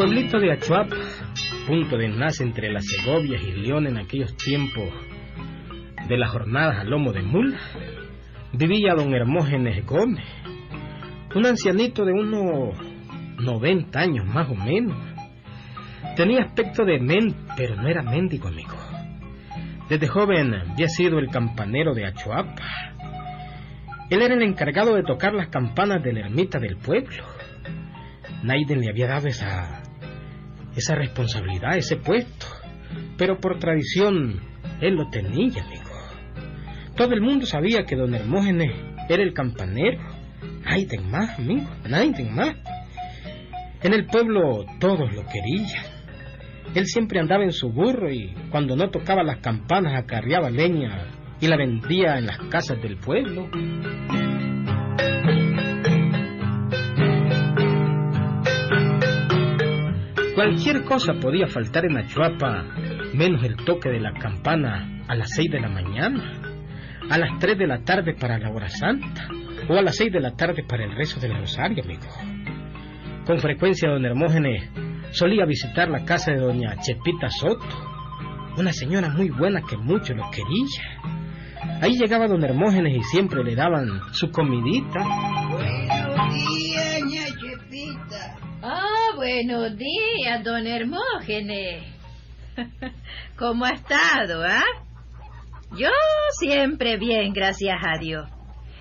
pueblito de Achuapa, punto de enlace entre las Segovias y León en aquellos tiempos de las jornadas a lomo de mula, vivía don Hermógenes Gómez, un ancianito de unos 90 años más o menos. Tenía aspecto de men, pero no era mendigo, amigo. Desde joven había sido el campanero de Achuapa. Él era el encargado de tocar las campanas de la ermita del pueblo. Naiden le había dado esa, esa responsabilidad, ese puesto. Pero por tradición, él lo tenía, amigo. Todo el mundo sabía que don Hermógenes era el campanero. Naiden más, amigo, Naiden más. En el pueblo todos lo querían. Él siempre andaba en su burro y cuando no tocaba las campanas acarreaba leña y la vendía en las casas del pueblo. Cualquier cosa podía faltar en Achuapa, menos el toque de la campana a las seis de la mañana, a las tres de la tarde para la hora santa o a las seis de la tarde para el rezo del rosario, amigo. Con frecuencia don Hermógenes solía visitar la casa de doña Chepita Soto, una señora muy buena que mucho lo quería. Ahí llegaba don Hermógenes y siempre le daban su comidita. Buenos días, don Hermógenes. ¿Cómo ha estado, ah? Yo siempre bien, gracias a Dios.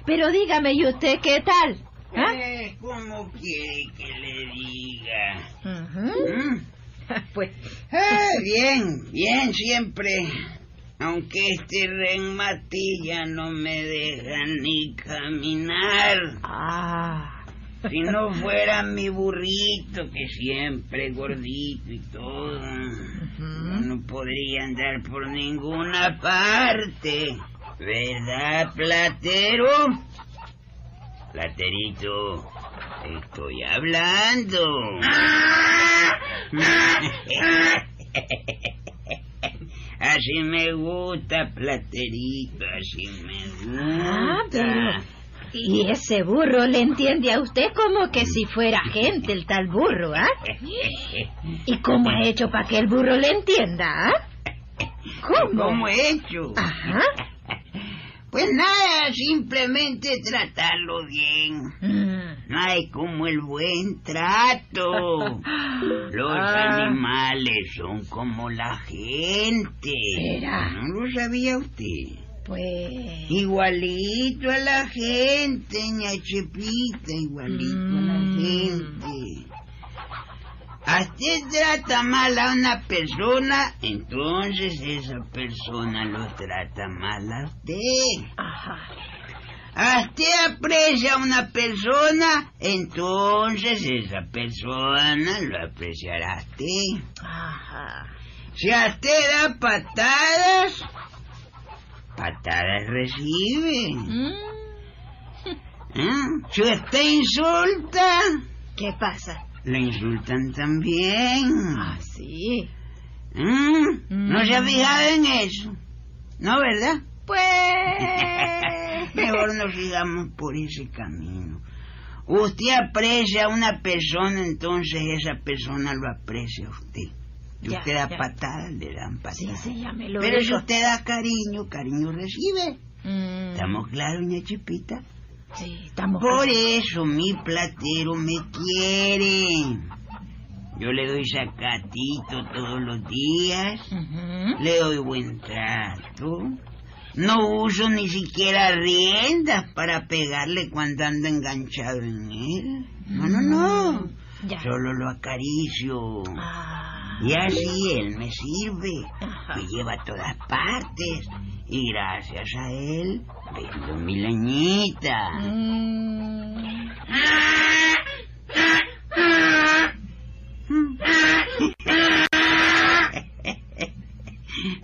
Pero dígame, ¿y usted qué tal? ¿Ah? Eh, ¿Cómo quiere que le diga? ¿Mm? Pues, Eh, bien, bien siempre. Aunque este reumatilla no me deja ni caminar. ah, Si no fuera mi burrito, que siempre gordito y todo, no podría andar por ninguna parte. ¿Verdad, platero? Platerito, estoy hablando. Así me gusta, platerito, así me ah, gusta. pero... Y ese burro le entiende a usted como que si fuera gente el tal burro, ¿ah? ¿Y cómo ha hecho para que el burro le entienda, ah? ¿Cómo? ¿Cómo he hecho? Ajá. Pues nada, simplemente tratarlo bien. Mm. No hay como el buen trato. Los Ah. animales son como la gente. ¿Será? ¿No lo sabía usted? Pues... Igualito a la gente, ña Chepita, igualito a la Mm. gente. A usted trata mal a una persona, entonces esa persona lo trata mal a usted. Ajá. A usted aprecia a una persona, entonces esa persona lo apreciará a usted. Ajá. Si a usted da patadas, patadas recibe. Mm. Si usted insulta, ¿Qué pasa? le insultan también. Ah, sí. ¿Eh? ¿No se ha Mm. fijado en eso? ¿No, verdad? Pues... Mejor no sigamos por ese camino. Usted aprecia a una persona, entonces esa persona lo aprecia a usted. Ya, usted da ya. patadas, le dan Sí, patadas. sí, ya me lo Pero si usted da cariño, cariño recibe. Mm, ¿Estamos claros, ña Chipita? Sí, estamos... Por eso mi platero me quiere. Yo le doy sacatito todos los días. Le doy buen trato. No uso ni siquiera riendas para pegarle cuando ando enganchado en él. No, no, no. Ya. Solo lo acaricio. Ah. Y así él me sirve. Me lleva a todas partes. Y gracias a él vendo mi leñita. Mm.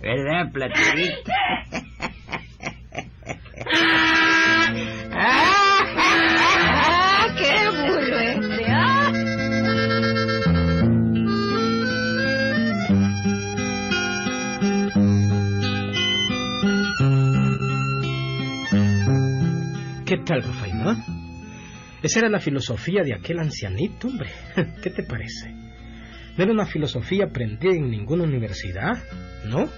¿Verdad, platerito? Tal, Rafael? no? Esa era la filosofía de aquel ancianito, hombre. ¿Qué te parece? No era una filosofía aprendida en ninguna universidad, ¿no?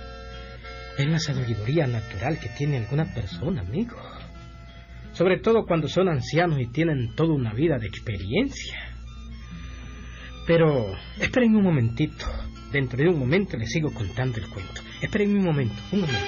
Es la sabiduría natural que tiene alguna persona, amigo. Sobre todo cuando son ancianos y tienen toda una vida de experiencia. Pero esperen un momentito. Dentro de un momento les sigo contando el cuento. Esperen un momento, un momento.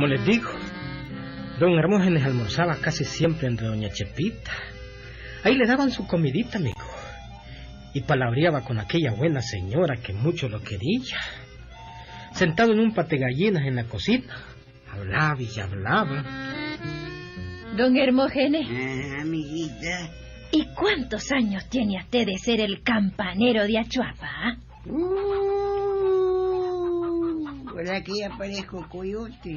Como les digo, don Hermógenes almorzaba casi siempre entre doña Chepita. Ahí le daban su comidita, amigo. Y palabreaba con aquella buena señora que mucho lo quería. Sentado en un pate gallinas en la cocina, hablaba y hablaba. Don Hermógenes, Ah, amiguita. ¿y cuántos años tiene usted de ser el campanero de Achuapa? ah? Uh, ¿Verdad que ya parezco coyote?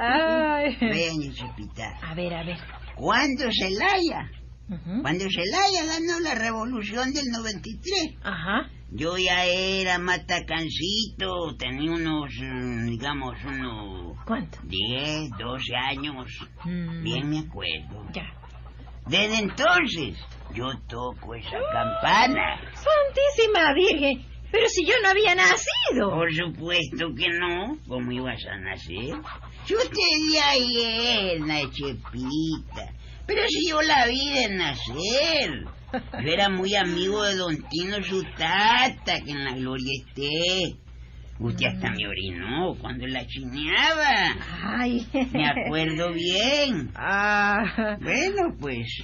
Ay. Ven, Chepita. A ver, a ver. ¿Cuándo Celaya? Ujú. Cuando Celaya ganó la revolución del 93. Ajá. Yo ya era matacancito, tenía unos, mm, digamos, unos ¿Cuánto? 10, 12 años. Mm, Bien me acuerdo. Ya. Desde entonces, yo toco esa campana. Santísima Virgen, pero si yo no había nacido. Por supuesto que no. ¿Cómo ibas a nacer? Si usted ya ayer, Chepita. Pero si yo la vi de nacer. Yo era muy amigo de don Tino su tata, que en la gloria esté. Usted hasta me orinó cuando la chineaba. Ay. Me acuerdo bien. Ah, Bueno, pues.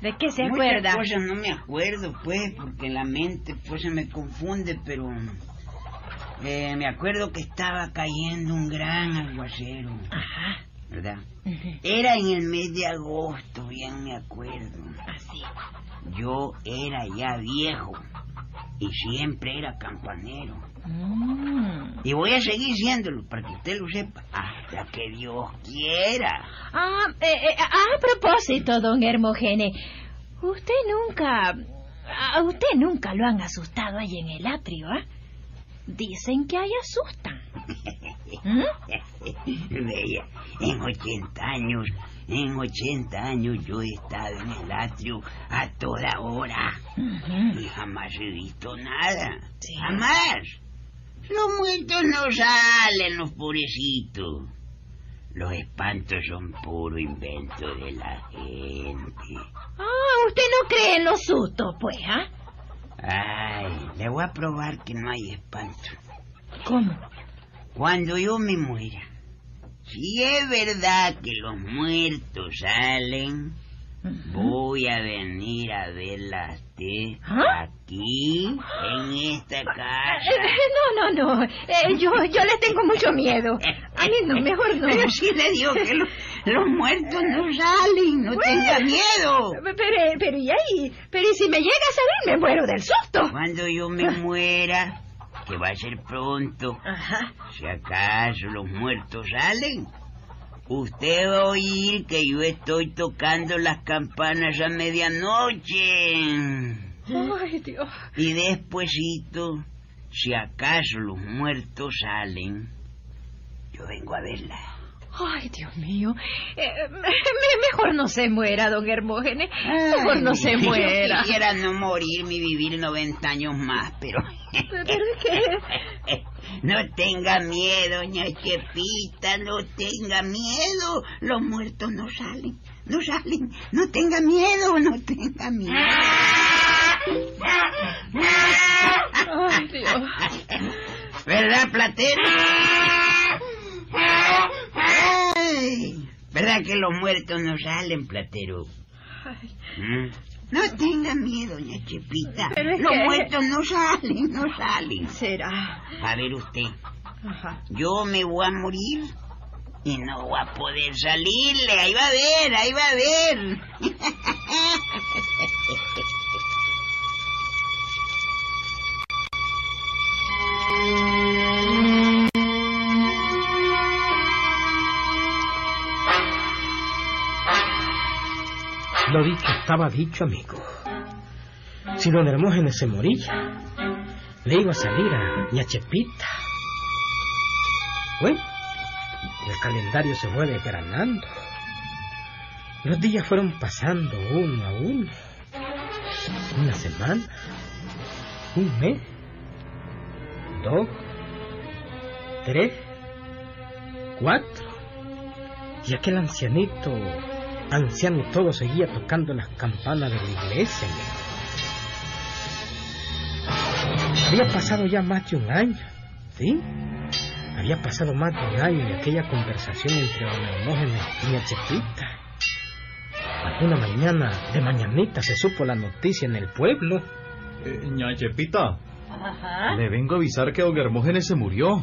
¿De qué se muchas acuerda? cosas no me acuerdo, pues, porque la mente pues se me confunde, pero eh, me acuerdo que estaba cayendo un gran aguacero, Ajá. ¿verdad? Era en el mes de agosto, bien me acuerdo. Así. Yo era ya viejo y siempre era campanero. Mm. Y voy a seguir siéndolo para que usted lo sepa, hasta que Dios quiera. Ah, eh, eh, a propósito, don Hermogene, usted nunca... A usted nunca lo han asustado ahí en el atrio, ¿ah? Dicen que ahí asustan. ¿Mm? Bella, en 80 años, en 80 años yo he estado en el atrio a toda hora Ujú. y jamás he visto nada. Sí. Jamás. Los muertos no salen, los pobrecitos. Los espantos son puro invento de la gente. Ah, usted no cree en los sustos, pues, ¿ah? Ay, le voy a probar que no hay espanto. ¿Cómo? Cuando yo me muera, si es verdad que los muertos salen, Voy a venir a verla a usted ¿Ah? aquí, en esta casa. Eh, No, no, no. Eh, yo, yo le tengo mucho miedo. A mí no, mejor no. Pero si le digo que lo- los muertos no salen, no tenga miedo. Pero, pero, ¿y ahí? Pero ¿y si me llega a salir, me muero del susto. Cuando yo me muera, que va a ser pronto, Ajá. si acaso los muertos salen, usted va a oír que yo estoy tocando las campanas a medianoche. Ay, Dios. Y despuesito, si acaso los muertos salen, yo vengo a verla. Ay, Dios mío. Eh, me- me- mejor no se muera, don Hermógenes. Mejor no se muera. Yo quisiera no morir ni vivir 90 años más, pero... ¿Pero qué? No tenga miedo, doña Chepita, no tenga miedo. Los muertos no salen, no salen. No tenga miedo, no tenga miedo. Ay, Dios. ¿Verdad, Platero? ¿Verdad que los muertos no salen, Platero? ¿Mm? No tenga miedo, doña Chepita. Los que- muertos no salen, no salen. será. A ver usted, Ajá. yo me voy a morir y no voy a poder salirle. Ahí va a ver, ahí va a ver. Lo dicho estaba dicho, amigo. Si don Hermógenes se moría, le iba a salir a Ñachepita. Bueno, el calendario se fue desgranando. Los días fueron pasando uno a uno. Una semana, un mes, dos, tres, cuatro. Y aquel ancianito, anciano y todo, seguía tocando las campanas de la iglesia. Había pasado ya más de un año, ¿sí? Había pasado más de un año de aquella conversación entre don Hermógenes y mi Chepita. Alguna mañana, de mañanita, se supo la noticia en el pueblo. Eh, ña Chepita, Ajá. le vengo a avisar que don Hermógenes se murió.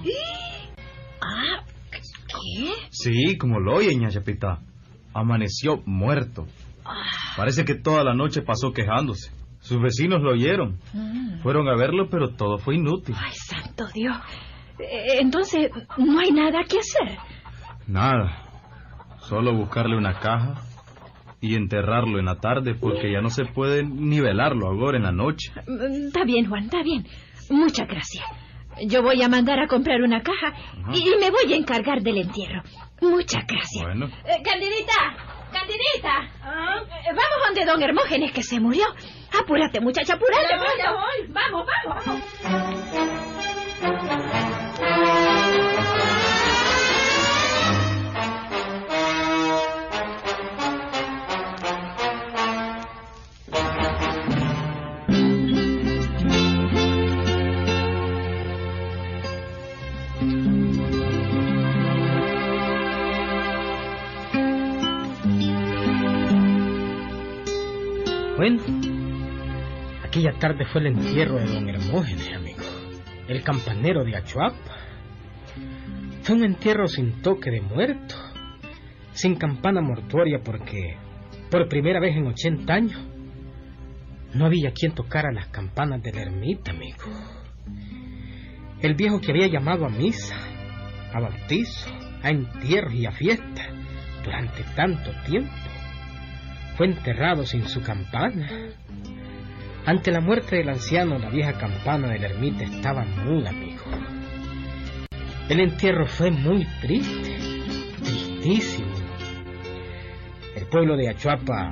Ah, ¿qué? Sí, como lo oye, ña Chepita. Amaneció muerto. Parece que toda la noche pasó quejándose. Sus vecinos lo oyeron. Mm. Fueron a verlo, pero todo fue inútil. Ay, santo Dios. Eh, Entonces, no hay nada que hacer. Nada. Solo buscarle una caja y enterrarlo en la tarde porque ya no se puede ni velarlo ahora en la noche. Mm, Está bien, Juan, está bien. Muchas gracias. Yo voy a mandar a comprar una caja y, y me voy a encargar del entierro. Muchas gracias. Bueno. Eh, Candidita, Candidita. Eh, vamos donde don Hermógenes que se murió. Apúrate, muchacha, apúrate. pronto. Vamos, vamos. Bueno, aquella tarde fue el entierro de don Hermógenes, amigo. El campanero de Achuapa. Fue un entierro sin toque de muerto, sin campana mortuoria porque, por primera vez en 80 años, no había quien tocara las campanas de la ermita, amigo. El viejo que había llamado a misa, a bautizo, a entierros y a fiesta durante tanto tiempo, fue enterrado sin su campana. Ante la muerte del anciano, la vieja campana de la ermita estaba muy amigo. El entierro fue muy triste, tristísimo. El pueblo de Achuapa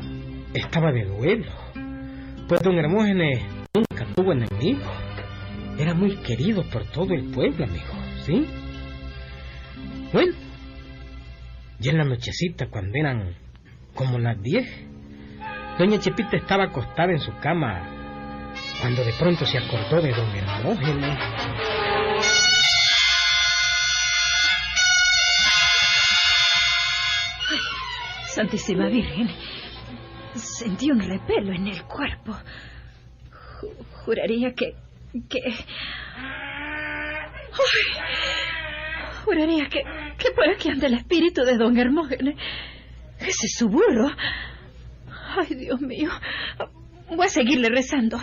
estaba de duelo, pues don Hermógenes nunca tuvo enemigo. Era muy querido por todo el pueblo, amigo, ¿sí? Bueno, ya en la nochecita, cuando eran como las diez, doña Chepita estaba acostada en su cama cuando de pronto se acordó de don Hermógenes. Santísima Virgen, sentí un repelo en el cuerpo. Ju- juraría que... que... Uy, juraría que, que por aquí anda el espíritu de don Hermógenes. Ese es su burro. Ay, Dios mío. Voy a seguirle rezando.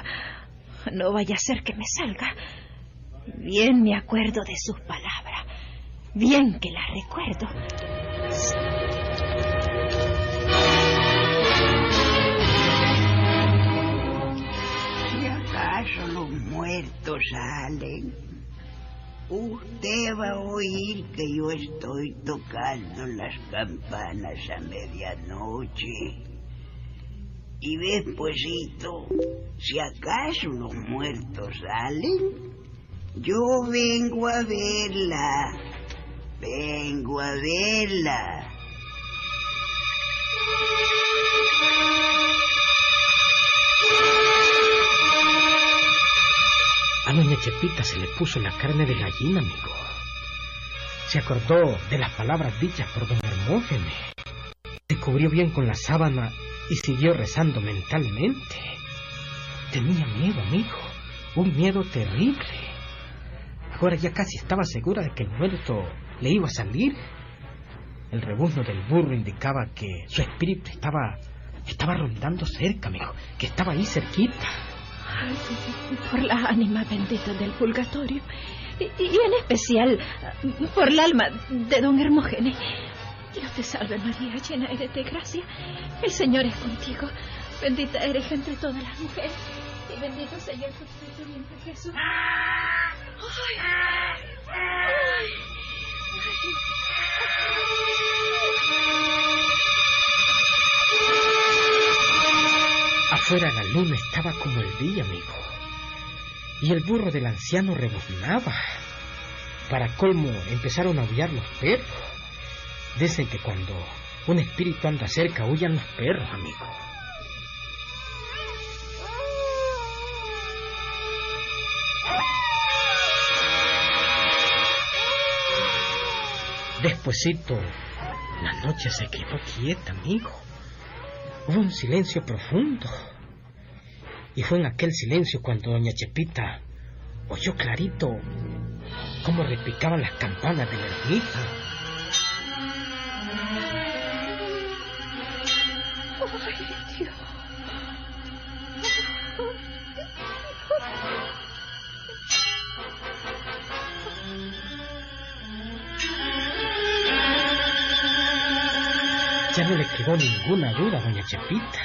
No vaya a ser que me salga. Bien me acuerdo de sus palabras. Bien que las recuerdo. Si acaso los muertos salen, usted va a oír que yo estoy tocando las campanas a medianoche. Y despuesito, si acaso los muertos salen, yo vengo a verla. Vengo a verla. A doña Chepita se le puso la carne de gallina, amigo. Se acordó de las palabras dichas por don Hermógenes. Se cubrió bien con la sábana y siguió rezando mentalmente. Tenía miedo, amigo. Un miedo terrible. Ahora ya casi estaba segura de que el muerto le iba a salir. El rebuzno del burro indicaba que su espíritu estaba estaba rondando cerca, amigo, que estaba ahí cerquita. Por las ánimas benditas del purgatorio y, y en especial por el alma de don Hermógenes. Dios te salve María, llena eres de gracia. El Señor es contigo. Bendita eres entre todas las mujeres. Y bendito sea el fruto de tu vientre Jesús. Ay, ay, Afuera la luna estaba como el día, amigo. Y el burro del anciano rebuznaba. Para colmo empezaron a aullar los perros. Dicen que cuando un espíritu anda cerca huyan los perros, amigo. Despuésito, la noche se quedó quieta, amigo. Hubo un silencio profundo. Y fue en aquel silencio cuando doña Chepita oyó clarito cómo repicaban las campanas de la ermita. Ya no le quedó ninguna duda doña Chepita.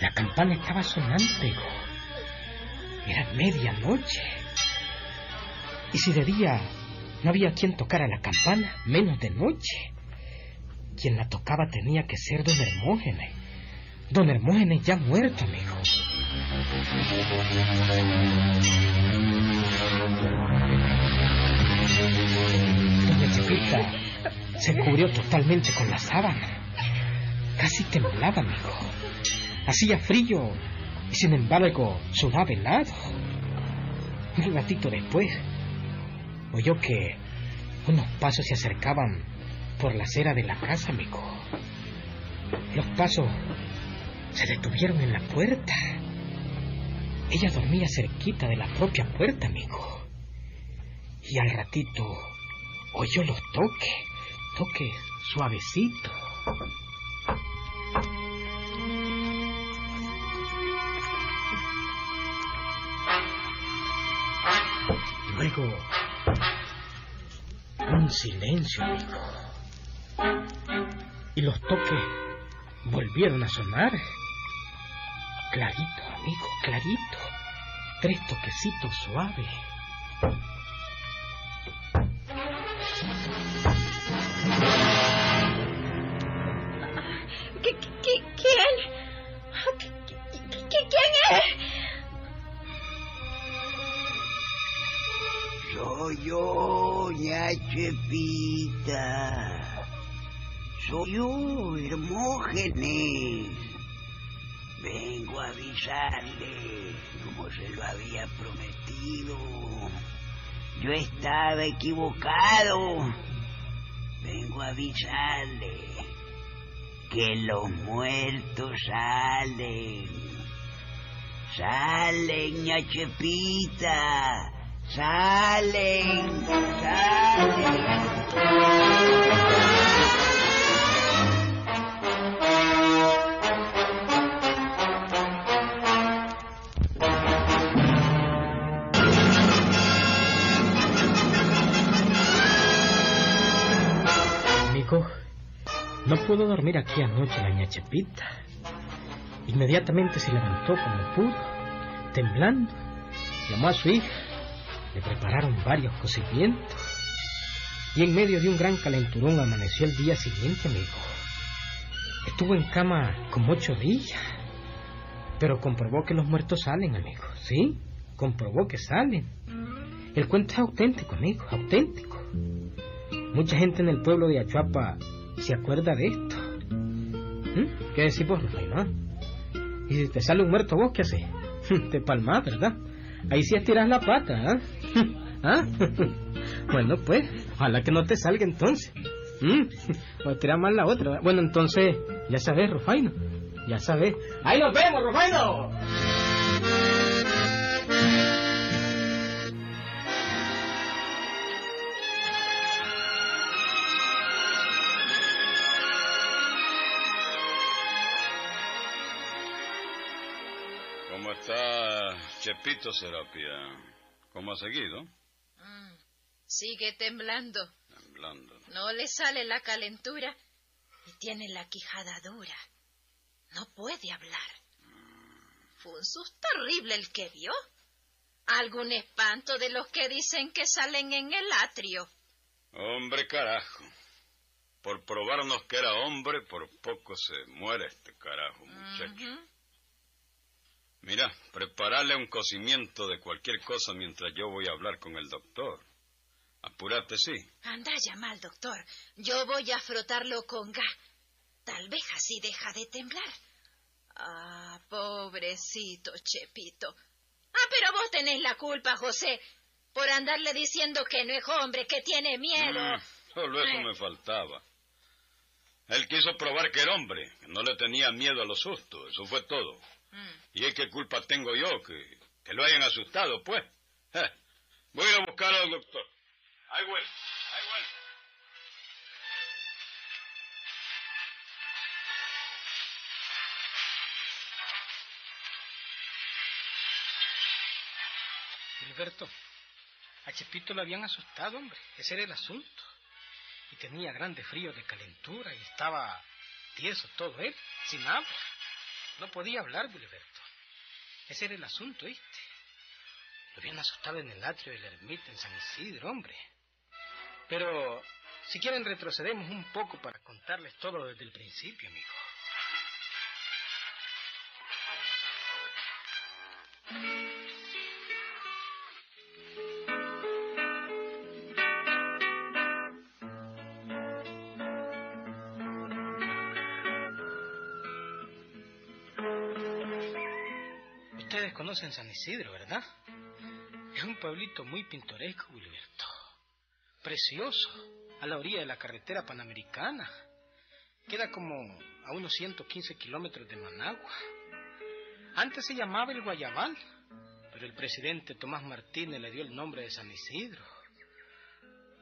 La campana estaba amigo. Era medianoche. Y si de día no había quien tocara la campana, menos de noche. Quien la tocaba tenía que ser don Hermógenes. Don Hermógenes ya muerto, amigo. Doña Chepita se cubrió totalmente con la sábana. Casi temblaba, amigo. Hacía frío y sin embargo sudaba helado. Un ratito después oyó que unos pasos se acercaban por la acera de la casa, amigo. Los pasos se detuvieron en la puerta. Ella dormía cerquita de la propia puerta, amigo. Y al ratito oyó los toques, toques suavecitos. Luego, un silencio, amigo. Y los toques volvieron a sonar. Clarito, amigo, clarito. Tres toquecitos suaves. Yo estaba equivocado. Vengo a avisarle que los muertos salen. Salen, ña Chepita. Salen, pudo dormir aquí anoche la. Inmediatamente se levantó como pudo, temblando, llamó a su hija, le prepararon varios cocimientos y en medio de un gran calenturón amaneció el día siguiente, amigo. Estuvo en cama como ocho días, pero comprobó que los muertos salen, amigo, ¿sí? Comprobó que salen. El cuento es auténtico, amigo, auténtico. Mucha gente en el pueblo de Achuapa se acuerda de esto. ¿Mm? ¿Qué decís vos, Rufaino? Y si te sale un muerto vos, ¿qué haces? Te palmas, ¿verdad? Ahí sí estiras la pata, ¿ah? ¿Ah? Bueno, pues, ojalá que no te salga entonces. ¿Mm? O estirar más la otra. Bueno, entonces, ya sabes, Rufaino. Ya sabes. ¡Ahí nos vemos, Rufaino! Está Chepito Serapia? ¿Cómo ha seguido? Mm, sigue temblando. Temblando. No le sale la calentura y tiene la quijada dura. No puede hablar. Fue un susto horrible el que vio. Algún espanto de los que dicen que salen en el atrio. Hombre carajo. Por probarnos que era hombre, por poco se muere este carajo, muchacho. Mira, prepararle un cocimiento de cualquier cosa mientras yo voy a hablar con el doctor. Apúrate, sí. Anda, llama al doctor. Yo voy a frotarlo con gas. Tal vez así deja de temblar. Ah, pobrecito Chepito. Ah, pero vos tenés la culpa, José, por andarle diciendo que no es hombre, que tiene miedo. Mm, solo eso Eh. me faltaba. Él quiso probar que era hombre, que no le tenía miedo a los sustos, eso fue todo. ¿Y es qué culpa tengo yo? Que, que lo hayan asustado, pues. Voy a buscar al doctor. Ahí voy, ahí voy. Gilberto, a Chepito lo habían asustado, hombre. Ese era el asunto. Y tenía grande frío de calentura y estaba tieso todo él, sin habla. No podía hablar, Gilberto. Ese era el asunto, ¿viste? Lo habían asustado en el atrio de la ermita en San Isidro, hombre. Pero, si quieren, retrocedemos un poco para contarles todo desde el principio, amigo. Conocen San Isidro, ¿verdad? Es un pueblito muy pintoresco, Gilberto. Precioso, a la orilla de la carretera panamericana. Queda como a unos 115 kilómetros de Managua. Antes se llamaba el Guayabal, pero el presidente Tomás Martínez le dio el nombre de San Isidro.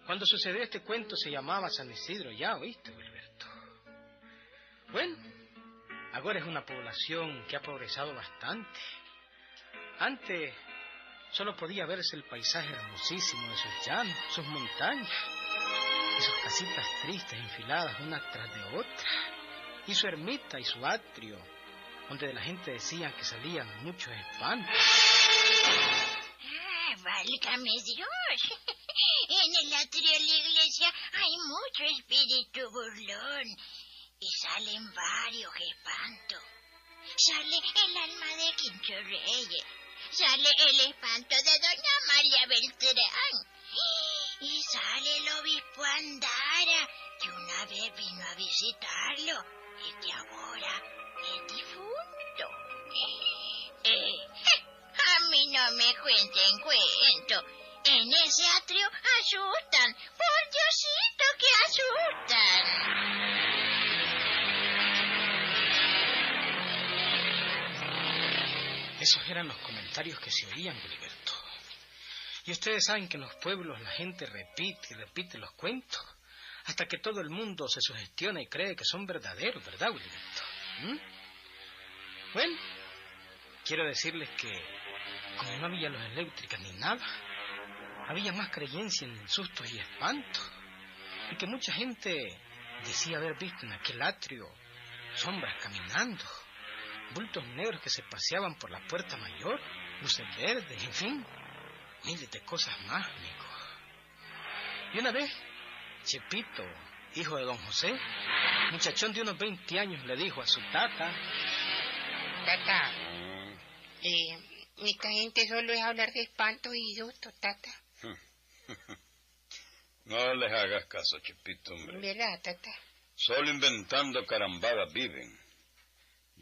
Cuando sucedió este cuento se llamaba San Isidro ya, ¿oíste, Gilberto? Bueno, ahora es una población que ha progresado bastante. Antes solo podía verse el paisaje hermosísimo de sus llanos, sus montañas, y sus casitas tristes enfiladas una tras de otra, y su ermita y su atrio, donde de la gente decían que salían muchos espantos. Ah, válgame Dios. En el atrio de la iglesia hay mucho espíritu burlón. Y salen varios espantos. Sale el alma de Reyes. Sale el espanto de Doña Amalia Beltrán. Y sale el obispo Andara, que una vez vino a visitarlo y que ahora es difunto. Eh, a mí no me cuenten cuento. En ese atrio asustan. Eran los comentarios que se oían, Gilberto. Y ustedes saben que en los pueblos la gente repite y repite los cuentos hasta que todo el mundo se sugestiona y cree que son verdaderos, ¿verdad, Gilberto? ¿Mm? Bueno, quiero decirles que como no había luz eléctrica ni nada, había más creencia en sustos y espantos. Y que mucha gente decía haber visto en aquel atrio sombras caminando, bultos negros que se paseaban por la puerta mayor, luces verdes, en fin, miles de cosas más, amigo. Y una vez, Chepito, hijo de don José, muchachón de unos 20 años, le dijo a su tata, Tata, Ah, eh, esta gente solo es hablar de espantos y sustos, Tata. No les hagas caso, Chepito, hombre. ¿Verdad, Tata? Solo inventando carambadas viven.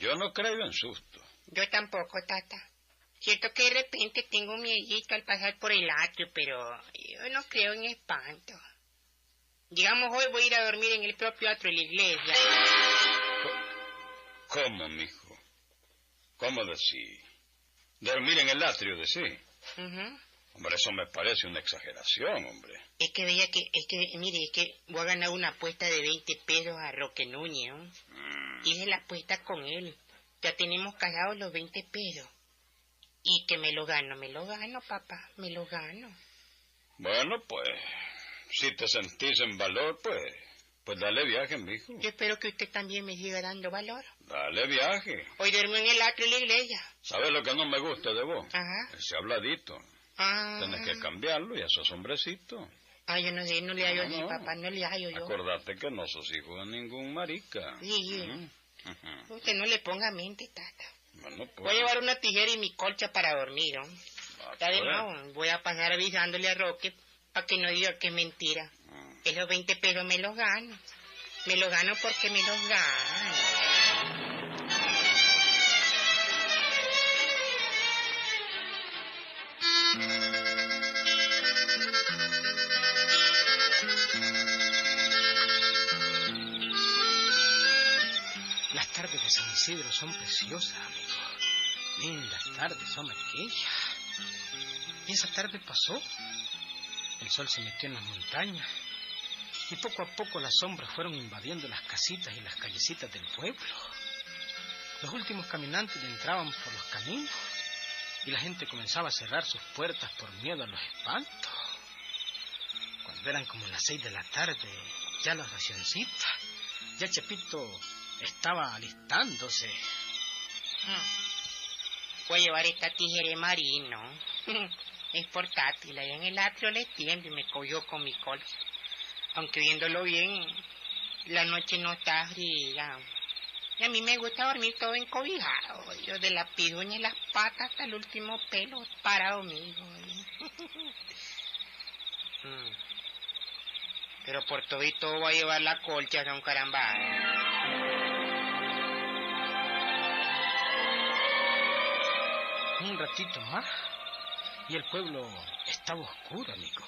Yo no creo en susto. Yo tampoco, Tata. Cierto que de repente tengo miedito al pasar por el atrio, pero yo no creo en espanto. Digamos, hoy voy a ir a dormir en el propio atrio de la iglesia. ¿Cómo, mijo? ¿Cómo decir? Dormir en el atrio, decir. Ujú. Hombre, eso me parece una exageración, hombre. Es que veía que, es que, mire, es que voy a ganar una apuesta de 20 pesos a Roque Núñez, ¿no? Mm, Hice la apuesta con él. Ya tenemos cagados los 20 pesos. Y que me lo gano, me lo gano, papá, me lo gano. Bueno, pues, Si te sentís en valor, pues, pues dale viaje, mijo. Yo espero que usted también me siga dando valor. Dale viaje. Hoy duermo en el atrio de la iglesia. ¿Sabes lo que no me gusta de vos? Ajá. Ese habladito. Ah. Tenés que cambiarlo y esos hombrecitos. Ah, yo no sé, no le hallo No, así, no. papá, no le hallo yo. Acordate que no sos hijo de ningún marica. Sí, sí. Mm. Usted no le ponga mente, tata. Bueno, Voy pues. a llevar una tijera y mi colcha para dormir, ¿no? ah, Está de pues. nuevo, voy a pasar avisándole a Roque para que no diga que es mentira. Mm. Esos 20 pesos me los gano. Me los gano porque me los gano. Tardes de San Isidro son preciosas, amigo. Lindas tardes son aquellas. Y esa tarde pasó. El sol se metió en las montañas. Y poco a poco las sombras fueron invadiendo las casitas y las callecitas del pueblo. Los últimos caminantes entraban por los caminos y la gente comenzaba a cerrar sus puertas por miedo a los espantos. Cuando eran como las seis de la tarde, ya las racioncitas, ya Chepito estaba alistándose. Hmm. Voy a llevar esta tijera marino. Es portátil, allá en el atrio le tiendo y me cogió con mi colcha. Aunque viéndolo bien, la noche no está fría. Y a mí me gusta dormir todo encobijado. Yo de la piduña y las patas hasta el último pelo parado mío. Mm. Pero por todo y todo voy a llevar la colcha, don caramba. Un ratito más y el pueblo estaba oscuro, amigo.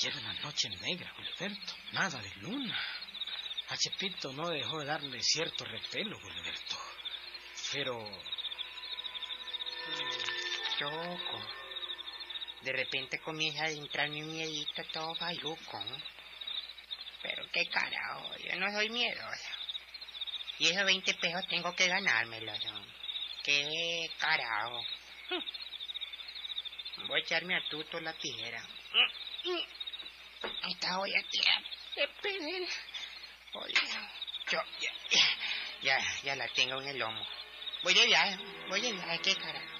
Y era una noche negra, Gilberto. Nada de luna. A Chepito no dejó de darle cierto repelo, Gilberto. Pero Choco. De repente comienza a entrarme un miedito todo bayuco. Pero qué carajo, yo no soy miedosa. Y esos 20 pesos tengo que ganármelos. ¿no? Qué carajo. Voy a echarme a tuto la tijera. Esta de perder. Oye, yo ya, ya, ya, ya la tengo en el lomo. Voy de viaje, voy de viaje, qué carajo.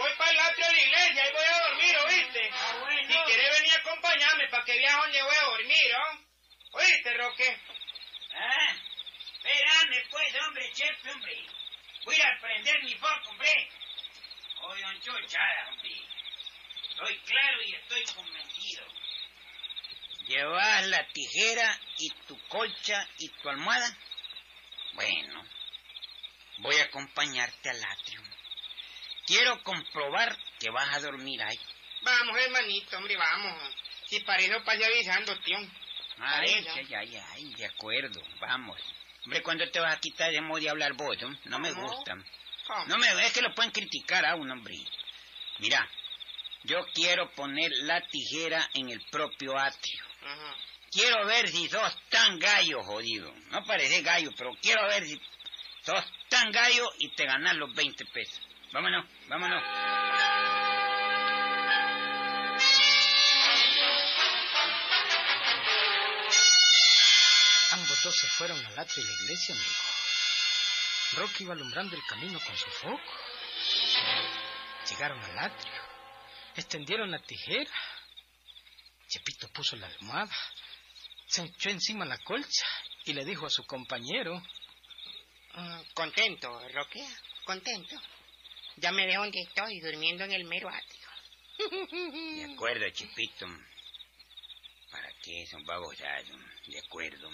Voy para el atrio de la iglesia y voy a dormir, ¿oíste? Si quieres venir a acompañarme para que viaje donde voy a dormir, ¿oh? ¿Oíste, Roque? Ah, espérame pues, hombre, chef, hombre. Voy a prender mi foco, hombre. Oye, don Chuchada, hombre. Estoy claro y estoy convencido. ¿Llevas la tijera y tu colcha y tu almohada? Bueno, voy a acompañarte al atrio. Quiero comprobar que vas a dormir ahí. Vamos, hermanito, hombre, vamos. Si para eso pase avisando, tío. Ay, ay, ay, ay, de acuerdo, vamos. Hombre, ¿cuándo te vas a quitar de modo de hablar vos? No, no me gusta. No me es que lo pueden criticar a un hombre. Mira, yo quiero poner la tijera en el propio atrio. Ajá. Quiero ver si sos tan gallo, jodido. No parece gallo, pero quiero ver si sos tan gallo y te ganas los 20 pesos. Vámonos, vámonos. ambos dos se fueron al atrio de la iglesia, amigo. Rocky iba alumbrando el camino con su foco. Llegaron al atrio. Extendieron la tijera. Chepito puso la almohada. Se echó encima la colcha y le dijo a su compañero. Ah, contento, Roque, contento. Ya me veo donde estoy, durmiendo en el mero atrio. De acuerdo, Chipito. ¿Para qué son babosados? De acuerdo.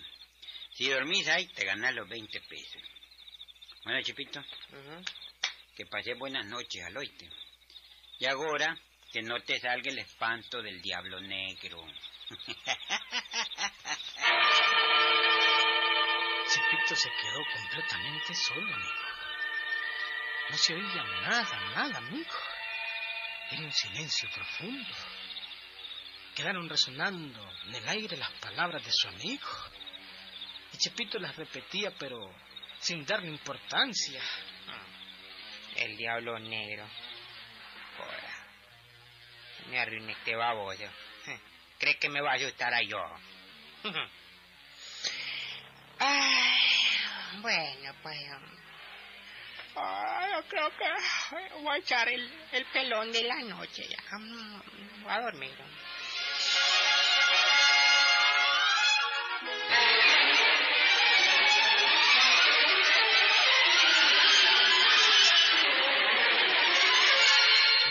Si dormís ahí, te ganas los 20 pesos. Bueno, Chipito, que pasé buenas noches, al oíste. Y ahora, que no te salga el espanto del diablo negro. Chepito se quedó completamente solo, amigo. No se oía nada, nada, amigo. Era un silencio profundo. quedaron resonando en el aire las palabras de su amigo. Y Chepito las repetía, pero sin darle importancia. El diablo negro. Joder. Me arruiné este baboso. ¿Cree que me va a ayudar a yo? Ay, bueno, pues... ay, yo creo que voy a echar el, el pelón de la noche ya. Mm, Voy a dormir.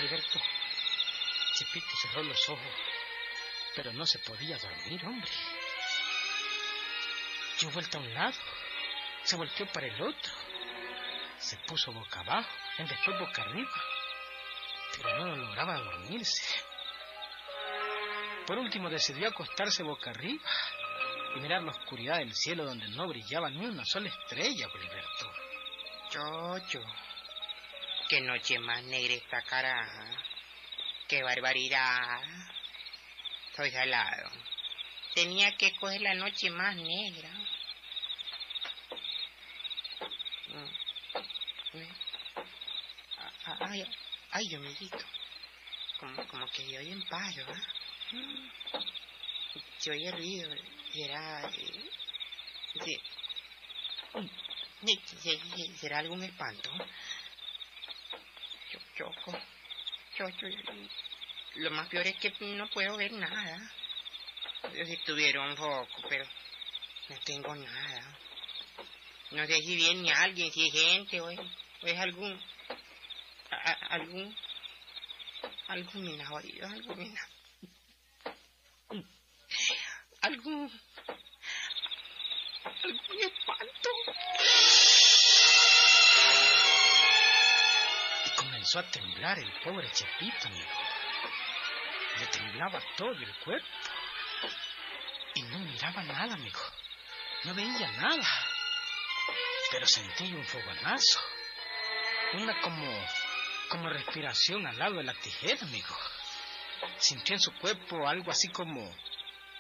Liberto, Chepito cerró los ojos, pero no se podía dormir, hombre. Dio vuelta a un lado, se volteó para el otro, se puso boca abajo, después boca arriba, pero no lograba dormirse. Por último decidió acostarse boca arriba y mirar la oscuridad del cielo donde no brillaba ni una sola estrella, Boliberto. Chocho. Qué noche más negra esta caraja. Qué barbaridad. Estoy salado. Tenía que coger la noche más negra. Mm. Mm. Ah, Ay, ay, amiguito. Como, como que yo oí en paro, ¿ah? Mm. Se oye ruido. Será... eh, sí. Mm. Sí, sí, sí, ¿Será algún espanto? Yo, choco. Chocho. y- Lo más peor es que no puedo ver nada. Yo si tuviera un foco, pero no tengo nada. No sé si viene alguien, si es gente o es, o es algún... algún... mina jodido, algún mina. Algún... algún espanto. Y comenzó a temblar el pobre Chepito, amigo. Le temblaba todo el cuerpo. Y no miraba nada, amigo. No veía nada. Pero sentía un fogonazo. Una como... como respiración al lado de la tijera, amigo. Sintió en su cuerpo algo así como...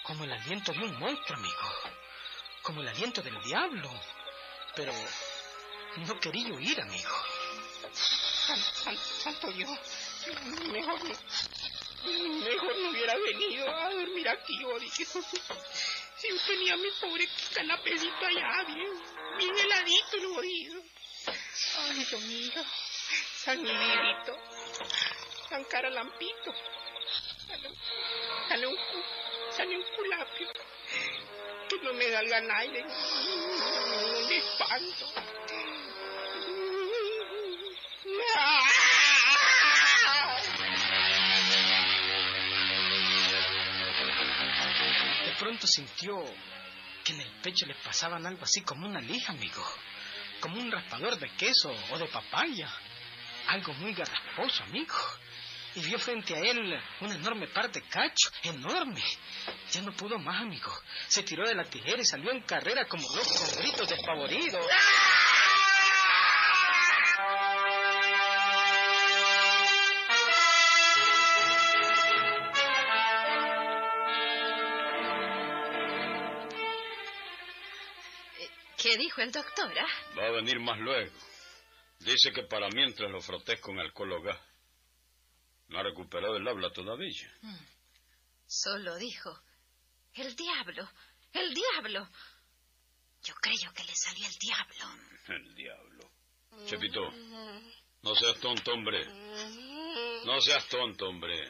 como el aliento de un monstruo, amigo. Como el aliento del diablo. Pero... no quería huir, amigo. San- san- santo Dios, mejor, no- mejor no hubiera venido a dormir aquí, jodido. Si yo tenía mi pobre canapecito allá, bien, bien heladito el jodido. Ay, Dios mío, San Miguelito, San Caralampito, San, un, San un culapio, que no me salga aire, un espanto. De pronto sintió que en el pecho le pasaban algo así como una lija, amigo. Como un raspador de queso o de papaya. Algo muy garrasposo, amigo. Y vio frente a él una enorme parte de cacho, enorme. Ya no pudo más, amigo. Se tiró de la tijera y salió en carrera como loco con gritos despavoridos. ¿Qué dijo el doctor? ah? Va a venir más luego. Dice que para mientras lo frotés con alcohol o gas. No ha recuperado el habla todavía. Solo dijo, el diablo, el diablo. Yo creo que le salió el diablo. El diablo. Chepito, no seas tonto, hombre. No seas tonto, hombre.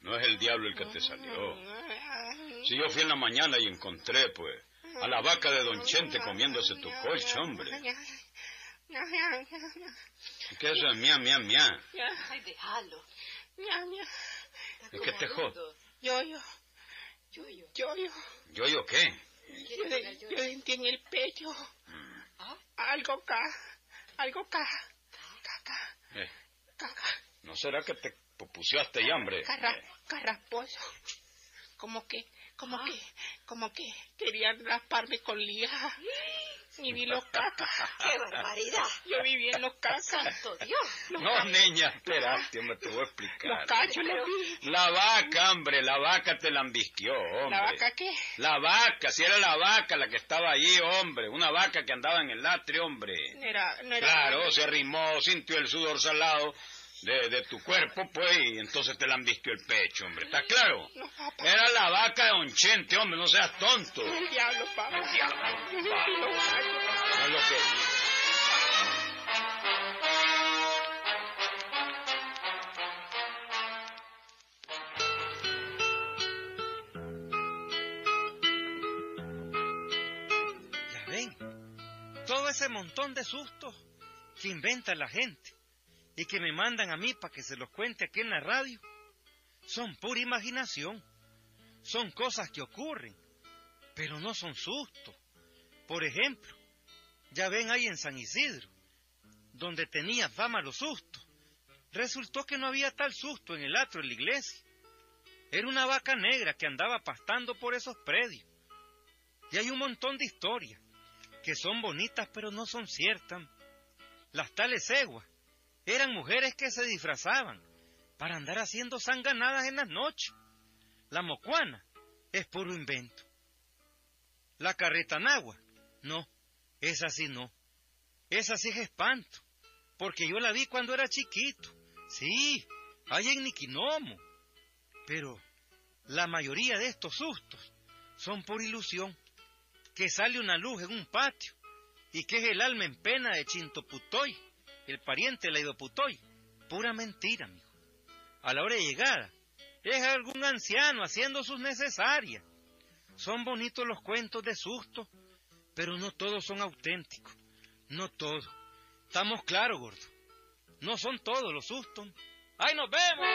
No es el diablo el que te salió. Si yo fui en la mañana y encontré, pues, a la vaca de Don Chente comiéndose tu colcha, hombre. ¿Qué es eso? Mía, mía, mía. Ay, déjalo. Es que te jod. Yo, yo, yo, yo, yo, yo, ¿Yo, yo qué? yo, de- yo sentí en el pecho. Algo acá, algo acá, caca, Eh, caca, ¿No será que te pupuseaste ya, hombre? carra, carrasposo, como que, como que, como que querían rasparme con lija. Ni vi los cacas. ¡Qué barbaridad! Yo viví en los cacas. ¡Santo Dios! No, niña, espérate, hombre, te voy a explicar. Los cachos los vi. La vaca, hombre, la vaca te la embisquió, hombre. ¿La vaca qué? La vaca, si era la vaca la que estaba allí, hombre. Una vaca que andaba en el atrio, hombre. No era, no era... Claro, se arrimó, sintió el sudor salado de, de tu cuerpo, pues, y entonces te la embisquió el pecho, hombre. ¿Está claro? No, papá. Era la vaca de Don Chente, hombre, no seas tonto. El diablo, papá. El diablo, papá. No es lo que digo. Ya ven, todo ese montón de sustos que inventa la gente y que me mandan a mí para que se los cuente aquí en la radio, son pura imaginación. Son cosas que ocurren, pero no son sustos. Por ejemplo, ya ven ahí en San Isidro, donde tenía fama los sustos. Resultó que no había tal susto en el atrio de la iglesia. Era una vaca negra que andaba pastando por esos predios. Y hay un montón de historias que son bonitas pero no son ciertas. Las tales eguas eran mujeres que se disfrazaban para andar haciendo sanganadas en las noches. La mocuana es puro invento. La carreta nagua, no, esa sí no. Esa sí es espanto, porque yo la vi cuando era chiquito. Sí, hay en Niquinomo. Pero la mayoría de estos sustos son por ilusión, que sale una luz en un patio y que es el alma en pena de Chintoputoy, el pariente de Leidoputoy. Pura mentira, amigo. A la hora de llegada, es algún anciano haciendo sus necesarias. Son bonitos los cuentos de susto, pero no todos son auténticos. No todos. Estamos claros, gordo. No son todos los sustos. ¡Ay, nos vemos!